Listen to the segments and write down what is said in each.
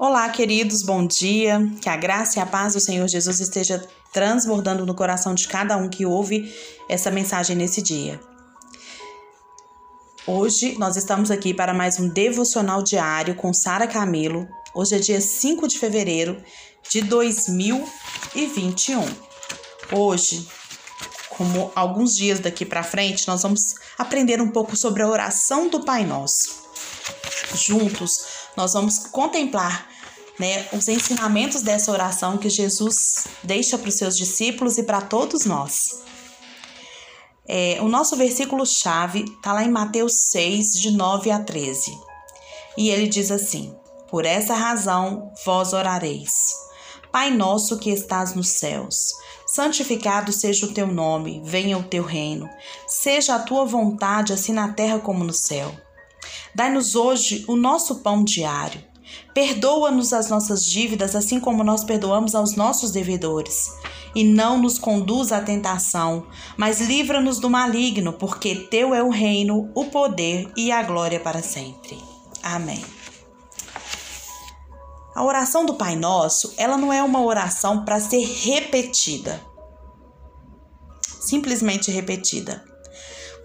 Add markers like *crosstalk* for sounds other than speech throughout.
Olá, queridos, bom dia. Que a graça e a paz do Senhor Jesus esteja transbordando no coração de cada um que ouve essa mensagem nesse dia. Hoje nós estamos aqui para mais um devocional diário com Sara Camelo. Hoje é dia 5 de fevereiro de 2021. Hoje, como alguns dias daqui para frente, nós vamos aprender um pouco sobre a oração do Pai Nosso. Juntos, nós vamos contemplar né, os ensinamentos dessa oração que Jesus deixa para os seus discípulos e para todos nós. É, o nosso versículo-chave está lá em Mateus 6, de 9 a 13. E ele diz assim: Por essa razão vós orareis. Pai nosso que estás nos céus, santificado seja o teu nome, venha o teu reino, seja a tua vontade, assim na terra como no céu. Dai-nos hoje o nosso pão diário. Perdoa-nos as nossas dívidas, assim como nós perdoamos aos nossos devedores. E não nos conduz à tentação, mas livra-nos do maligno, porque teu é o reino, o poder e a glória para sempre. Amém. A oração do Pai Nosso, ela não é uma oração para ser repetida. Simplesmente repetida.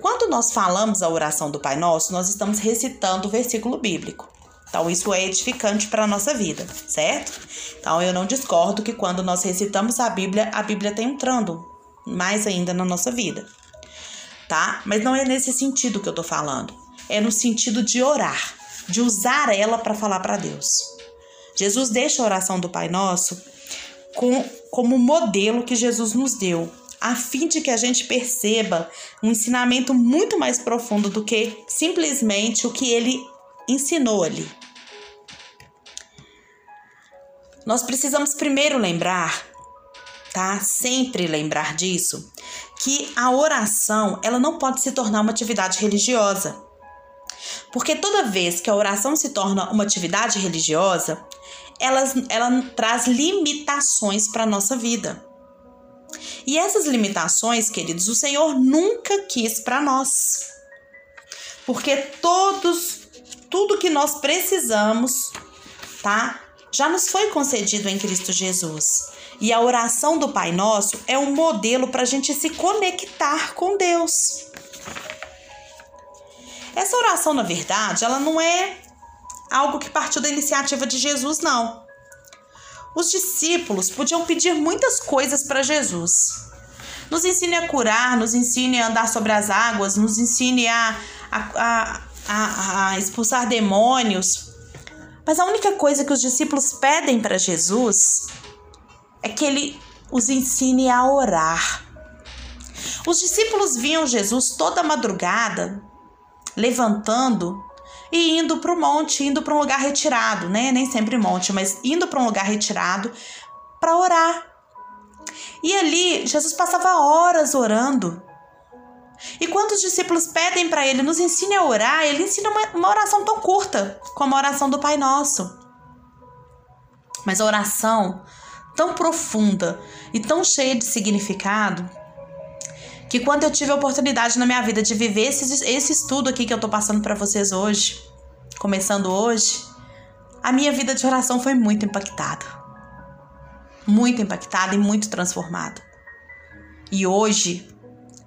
Quando nós falamos a oração do Pai Nosso, nós estamos recitando o versículo bíblico. Então, isso é edificante para a nossa vida, certo? Então, eu não discordo que quando nós recitamos a Bíblia, a Bíblia está entrando mais ainda na nossa vida, tá? Mas não é nesse sentido que eu tô falando. É no sentido de orar, de usar ela para falar para Deus. Jesus deixa a oração do Pai Nosso com, como modelo que Jesus nos deu, a fim de que a gente perceba um ensinamento muito mais profundo do que simplesmente o que ele ensinou ali. Nós precisamos primeiro lembrar, tá? Sempre lembrar disso, que a oração, ela não pode se tornar uma atividade religiosa. Porque toda vez que a oração se torna uma atividade religiosa, ela, ela traz limitações para a nossa vida. E essas limitações, queridos, o Senhor nunca quis para nós. Porque todos, tudo que nós precisamos, tá? já nos foi concedido em Cristo Jesus. E a oração do Pai Nosso é um modelo para a gente se conectar com Deus. Essa oração, na verdade, ela não é algo que partiu da iniciativa de Jesus, não. Os discípulos podiam pedir muitas coisas para Jesus. Nos ensine a curar, nos ensine a andar sobre as águas, nos ensine a, a, a, a expulsar demônios, mas a única coisa que os discípulos pedem para Jesus é que ele os ensine a orar. Os discípulos viam Jesus toda madrugada levantando e indo para o monte, indo para um lugar retirado, né? Nem sempre monte, mas indo para um lugar retirado para orar. E ali Jesus passava horas orando. E quando os discípulos pedem para ele, nos ensine a orar, ele ensina uma, uma oração tão curta como a oração do Pai Nosso. Mas a oração tão profunda e tão cheia de significado que quando eu tive a oportunidade na minha vida de viver esse, esse estudo aqui que eu tô passando para vocês hoje, começando hoje, a minha vida de oração foi muito impactada. Muito impactada e muito transformada. E hoje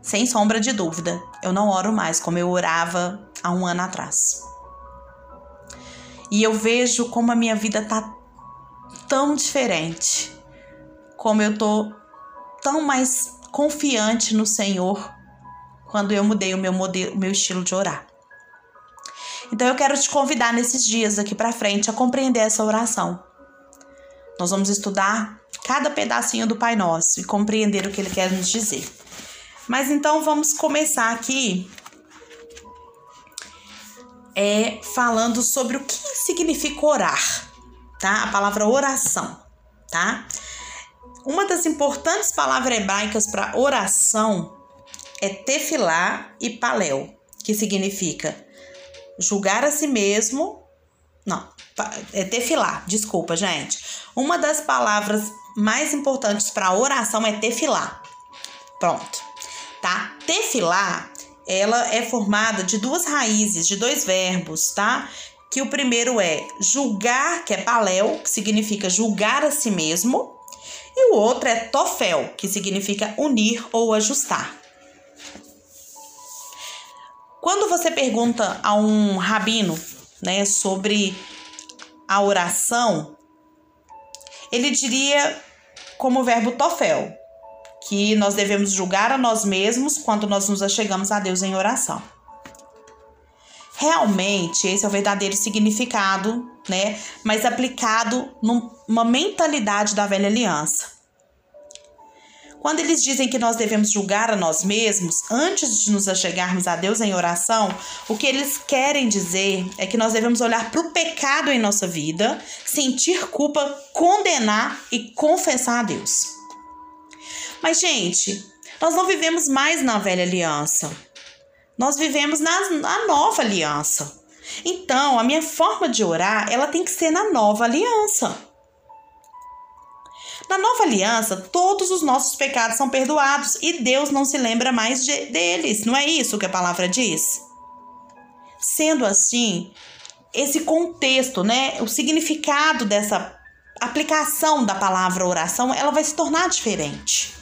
sem sombra de dúvida, eu não oro mais como eu orava há um ano atrás. E eu vejo como a minha vida tá tão diferente, como eu tô tão mais confiante no Senhor quando eu mudei o meu modelo, meu estilo de orar. Então eu quero te convidar nesses dias aqui para frente a compreender essa oração. Nós vamos estudar cada pedacinho do Pai Nosso e compreender o que ele quer nos dizer. Mas então vamos começar aqui é falando sobre o que significa orar, tá? A palavra oração, tá? Uma das importantes palavras hebraicas para oração é tefilá e paléu, que significa julgar a si mesmo. Não, é tefilá, desculpa, gente. Uma das palavras mais importantes para oração é tefilá. Pronto tá? Tefilá, ela é formada de duas raízes, de dois verbos, tá? que o primeiro é julgar, que é paléu, que significa julgar a si mesmo, e o outro é tofel, que significa unir ou ajustar. Quando você pergunta a um rabino, né, sobre a oração, ele diria como verbo tofel, que nós devemos julgar a nós mesmos quando nós nos achegamos a Deus em oração. Realmente, esse é o verdadeiro significado, né? Mas aplicado numa mentalidade da velha aliança. Quando eles dizem que nós devemos julgar a nós mesmos antes de nos achegarmos a Deus em oração, o que eles querem dizer é que nós devemos olhar para o pecado em nossa vida, sentir culpa, condenar e confessar a Deus. Mas, gente, nós não vivemos mais na velha aliança. Nós vivemos na, na nova aliança. Então, a minha forma de orar, ela tem que ser na nova aliança. Na nova aliança, todos os nossos pecados são perdoados e Deus não se lembra mais de, deles. Não é isso que a palavra diz? Sendo assim, esse contexto, né, o significado dessa aplicação da palavra oração, ela vai se tornar diferente.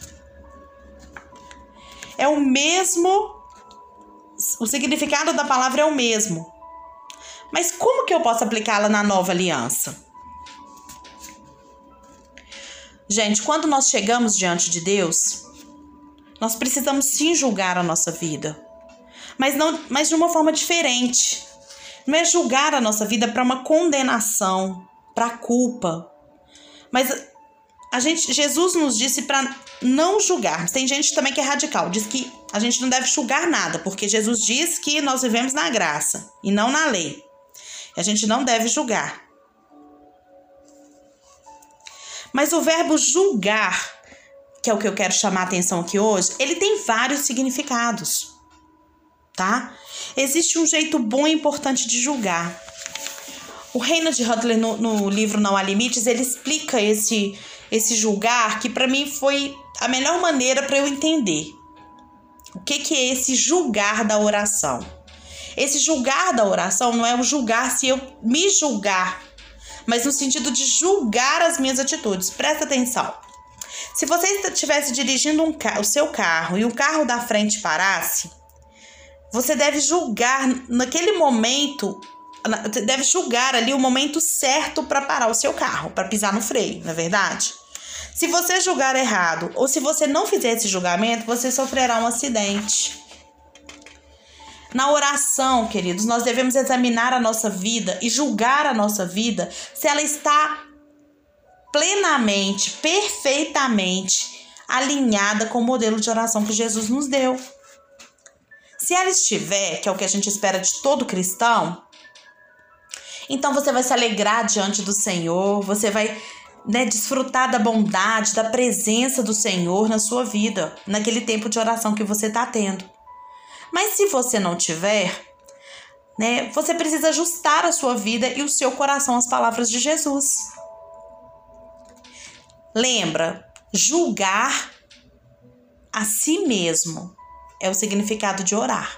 É o mesmo, o significado da palavra é o mesmo. Mas como que eu posso aplicá-la na nova aliança? Gente, quando nós chegamos diante de Deus, nós precisamos sim julgar a nossa vida, mas não, mas de uma forma diferente. Não é julgar a nossa vida para uma condenação, para culpa. Mas a gente, Jesus nos disse para não julgar. Tem gente também que é radical, diz que a gente não deve julgar nada, porque Jesus diz que nós vivemos na graça e não na lei. A gente não deve julgar. Mas o verbo julgar, que é o que eu quero chamar a atenção aqui hoje, ele tem vários significados, tá? Existe um jeito bom e importante de julgar. O Reinhard Hudler, no, no livro Não Há Limites, ele explica esse, esse julgar que para mim foi a melhor maneira para eu entender. O que, que é esse julgar da oração? Esse julgar da oração não é o julgar se eu me julgar mas no sentido de julgar as minhas atitudes. Presta atenção. Se você estivesse dirigindo um o seu carro e o carro da frente parasse, você deve julgar naquele momento, deve julgar ali o momento certo para parar o seu carro, para pisar no freio, não é verdade? Se você julgar errado ou se você não fizer esse julgamento, você sofrerá um acidente. Na oração, queridos, nós devemos examinar a nossa vida e julgar a nossa vida se ela está plenamente, perfeitamente alinhada com o modelo de oração que Jesus nos deu. Se ela estiver, que é o que a gente espera de todo cristão, então você vai se alegrar diante do Senhor, você vai né, desfrutar da bondade, da presença do Senhor na sua vida, naquele tempo de oração que você está tendo. Mas se você não tiver, né, você precisa ajustar a sua vida e o seu coração às palavras de Jesus. Lembra, julgar a si mesmo é o significado de orar.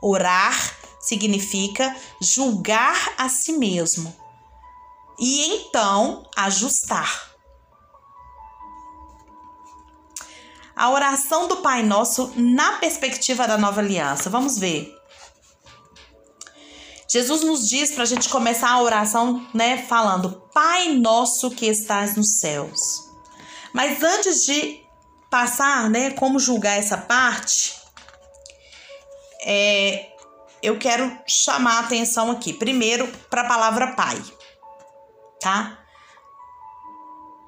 Orar significa julgar a si mesmo e então ajustar. A oração do Pai Nosso na perspectiva da nova aliança. Vamos ver. Jesus nos diz para a gente começar a oração, né, falando: Pai Nosso que estás nos céus. Mas antes de passar, né, como julgar essa parte, é, eu quero chamar a atenção aqui, primeiro, para a palavra Pai, tá?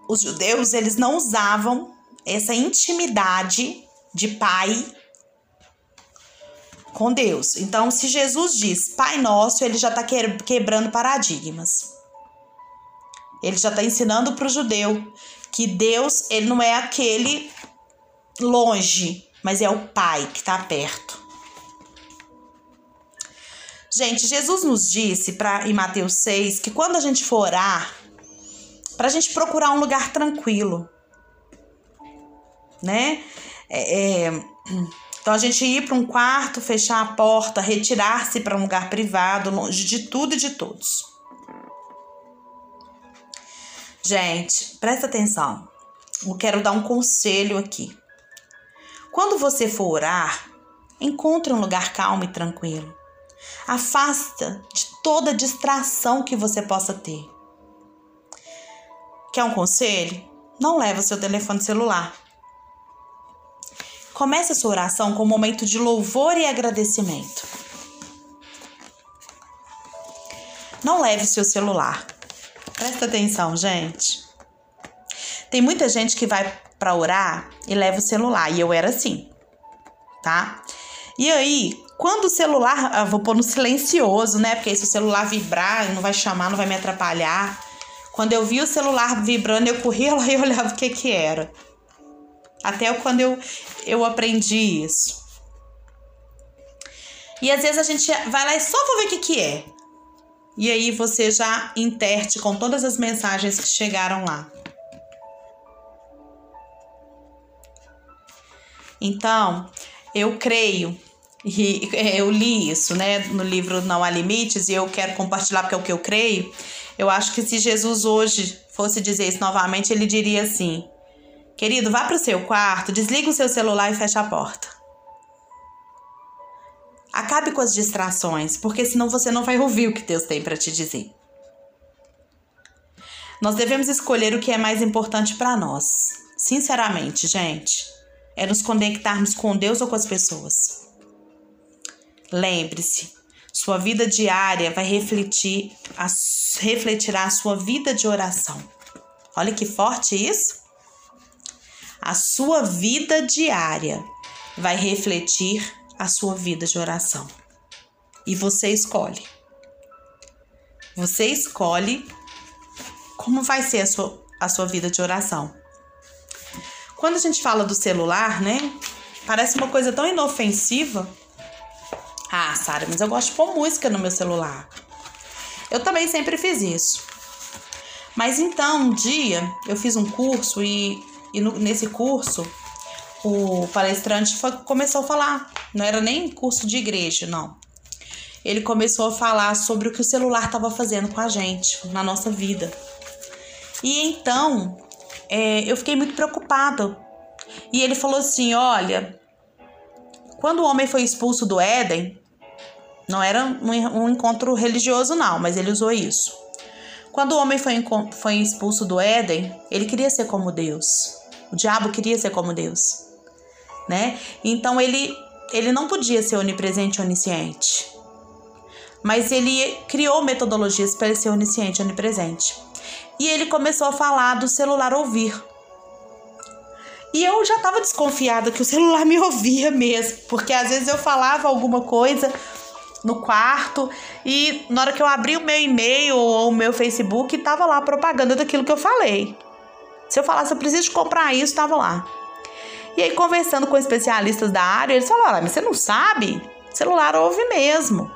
Os judeus, eles não usavam essa intimidade de pai com Deus. Então, se Jesus diz Pai Nosso, ele já está quebrando paradigmas. Ele já está ensinando para o judeu que Deus ele não é aquele longe, mas é o Pai que está perto. Gente, Jesus nos disse pra, em Mateus 6 que quando a gente for orar, para a gente procurar um lugar tranquilo, né? É, é, Então a gente ir para um quarto, fechar a porta, retirar-se para um lugar privado, longe de tudo e de todos. Gente, presta atenção. Eu quero dar um conselho aqui. Quando você for orar, encontre um lugar calmo e tranquilo. Afasta de toda distração que você possa ter. Quer um conselho? Não leve o seu telefone celular. Comece a sua oração com um momento de louvor e agradecimento. Não leve seu celular. Presta atenção, gente. Tem muita gente que vai para orar e leva o celular, e eu era assim, tá? E aí, quando o celular, ah, vou pôr no silencioso, né? Porque aí se o celular vibrar, não vai chamar, não vai me atrapalhar. Quando eu vi o celular vibrando, eu corria lá e olhava o que que era. Até quando eu, eu aprendi isso. E às vezes a gente vai lá e só vou ver o que que é. E aí você já interte com todas as mensagens que chegaram lá. Então, eu creio e *laughs* eu li isso, né, no livro Não Há Limites, e eu quero compartilhar porque é o que eu creio. Eu acho que se Jesus hoje fosse dizer isso novamente, ele diria assim: Querido, vá para o seu quarto, desliga o seu celular e fecha a porta. Acabe com as distrações, porque senão você não vai ouvir o que Deus tem para te dizer. Nós devemos escolher o que é mais importante para nós. Sinceramente, gente, é nos conectarmos com Deus ou com as pessoas. Lembre-se, sua vida diária vai refletir, refletirá a sua vida de oração. Olha que forte isso. A sua vida diária vai refletir a sua vida de oração. E você escolhe. Você escolhe como vai ser a sua, a sua vida de oração. Quando a gente fala do celular, né? Parece uma coisa tão inofensiva ah, Sara, mas eu gosto de pôr música no meu celular. Eu também sempre fiz isso. Mas então, um dia, eu fiz um curso e, e no, nesse curso o palestrante foi, começou a falar. Não era nem curso de igreja, não. Ele começou a falar sobre o que o celular estava fazendo com a gente, na nossa vida. E então, é, eu fiquei muito preocupada. E ele falou assim: olha, quando o homem foi expulso do Éden, não era um encontro religioso, não, mas ele usou isso. Quando o homem foi, foi expulso do Éden, ele queria ser como Deus. O diabo queria ser como Deus, né? Então ele ele não podia ser onipresente e onisciente. Mas ele criou metodologias para ele ser onisciente e onipresente. E ele começou a falar do celular ouvir. E eu já estava desconfiada que o celular me ouvia mesmo, porque às vezes eu falava alguma coisa, no quarto e na hora que eu abri o meu e-mail ou o meu Facebook, tava lá a propaganda daquilo que eu falei. Se eu falasse, eu preciso comprar isso, tava lá. E aí, conversando com especialistas da área, eles falaram: mas você não sabe? celular ouve mesmo.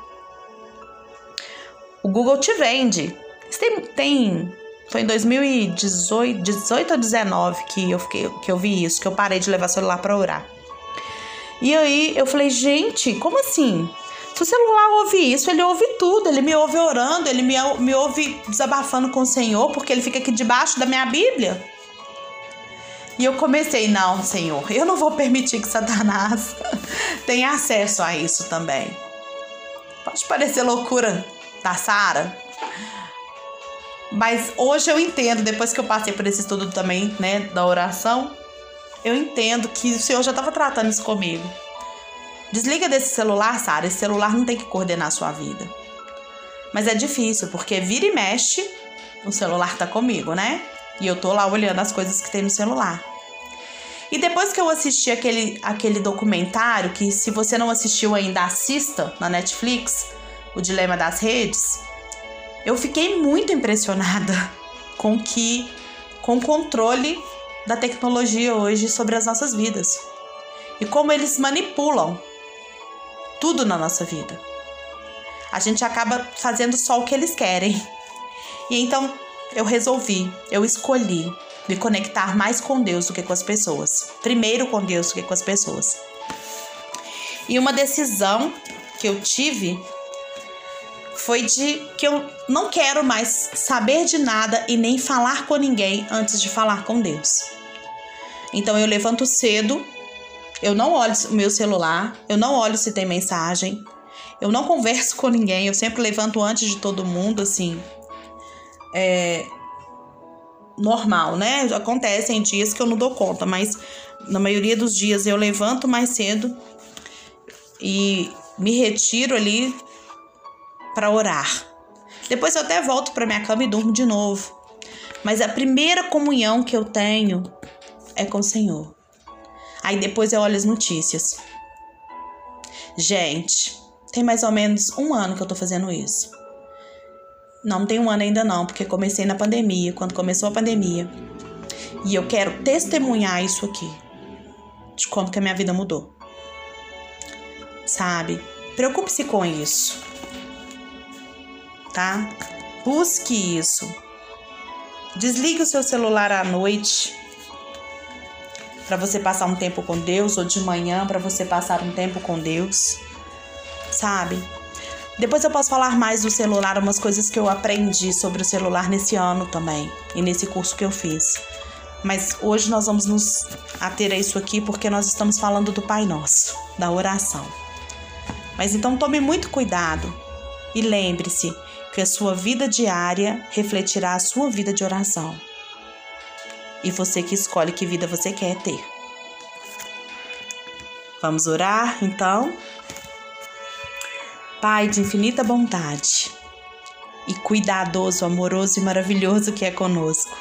O Google te vende. Tem, tem foi em 2018, 18 ou 19 que eu fiquei, que eu vi isso, que eu parei de levar celular para orar. E aí eu falei, gente, como assim? Se o celular ouve isso, ele ouve tudo. Ele me ouve orando, ele me, me ouve desabafando com o Senhor, porque ele fica aqui debaixo da minha Bíblia. E eu comecei, não, Senhor, eu não vou permitir que Satanás *laughs* tenha acesso a isso também. Pode parecer loucura da Sara, mas hoje eu entendo, depois que eu passei por esse estudo também, né, da oração, eu entendo que o Senhor já estava tratando isso comigo. Desliga desse celular, Sara. Esse celular não tem que coordenar a sua vida. Mas é difícil, porque vira e mexe, o celular tá comigo, né? E eu tô lá olhando as coisas que tem no celular. E depois que eu assisti aquele, aquele documentário, que se você não assistiu ainda, assista na Netflix, O Dilema das Redes, eu fiquei muito impressionada *laughs* com que com o controle da tecnologia hoje sobre as nossas vidas. E como eles manipulam tudo na nossa vida. A gente acaba fazendo só o que eles querem. E então eu resolvi, eu escolhi me conectar mais com Deus do que com as pessoas. Primeiro com Deus do que com as pessoas. E uma decisão que eu tive foi de que eu não quero mais saber de nada e nem falar com ninguém antes de falar com Deus. Então eu levanto cedo, eu não olho o meu celular, eu não olho se tem mensagem, eu não converso com ninguém, eu sempre levanto antes de todo mundo, assim. É normal, né? Acontecem dias que eu não dou conta, mas na maioria dos dias eu levanto mais cedo e me retiro ali para orar. Depois eu até volto para minha cama e durmo de novo. Mas a primeira comunhão que eu tenho é com o Senhor. Aí depois eu olho as notícias. Gente, tem mais ou menos um ano que eu tô fazendo isso. Não, tem um ano ainda não, porque comecei na pandemia, quando começou a pandemia. E eu quero testemunhar isso aqui. De como que a minha vida mudou. Sabe? Preocupe-se com isso. Tá? Busque isso. Desligue o seu celular à noite para você passar um tempo com Deus ou de manhã para você passar um tempo com Deus sabe? Depois eu posso falar mais do celular, umas coisas que eu aprendi sobre o celular nesse ano também e nesse curso que eu fiz. Mas hoje nós vamos nos ater a isso aqui porque nós estamos falando do Pai Nosso, da oração. Mas então tome muito cuidado e lembre-se que a sua vida diária refletirá a sua vida de oração. E você que escolhe que vida você quer ter. Vamos orar então? Pai de infinita bondade e cuidadoso, amoroso e maravilhoso que é conosco.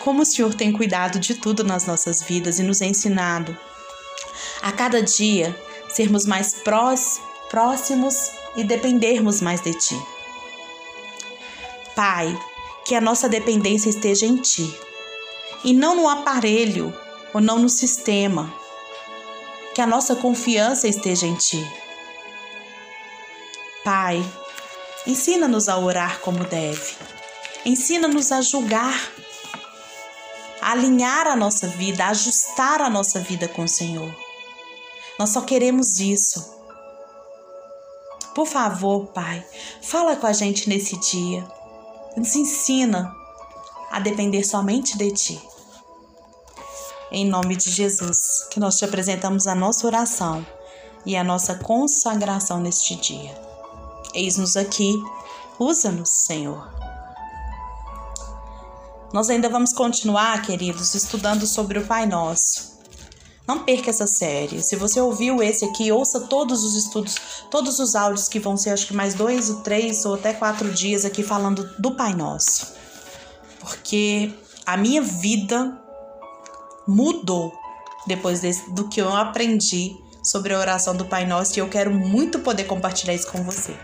Como o Senhor tem cuidado de tudo nas nossas vidas e nos ensinado a cada dia sermos mais próximos e dependermos mais de Ti. Pai, que a nossa dependência esteja em Ti e não no aparelho ou não no sistema. Que a nossa confiança esteja em Ti Pai, ensina-nos a orar como deve. Ensina-nos a julgar, a alinhar a nossa vida, a ajustar a nossa vida com o Senhor. Nós só queremos isso. Por favor, Pai, fala com a gente nesse dia. Nos ensina a depender somente de Ti. Em nome de Jesus, que nós te apresentamos a nossa oração e a nossa consagração neste dia. Eis-nos aqui, usa-nos, Senhor. Nós ainda vamos continuar, queridos, estudando sobre o Pai Nosso. Não perca essa série. Se você ouviu esse aqui, ouça todos os estudos, todos os áudios que vão ser, acho que mais dois, ou três ou até quatro dias aqui falando do Pai Nosso. Porque a minha vida mudou depois desse, do que eu aprendi sobre a oração do Pai Nosso e eu quero muito poder compartilhar isso com você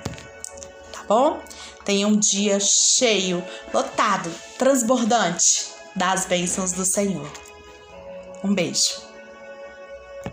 bom? Tenha um dia cheio, lotado, transbordante das bênçãos do Senhor. Um beijo.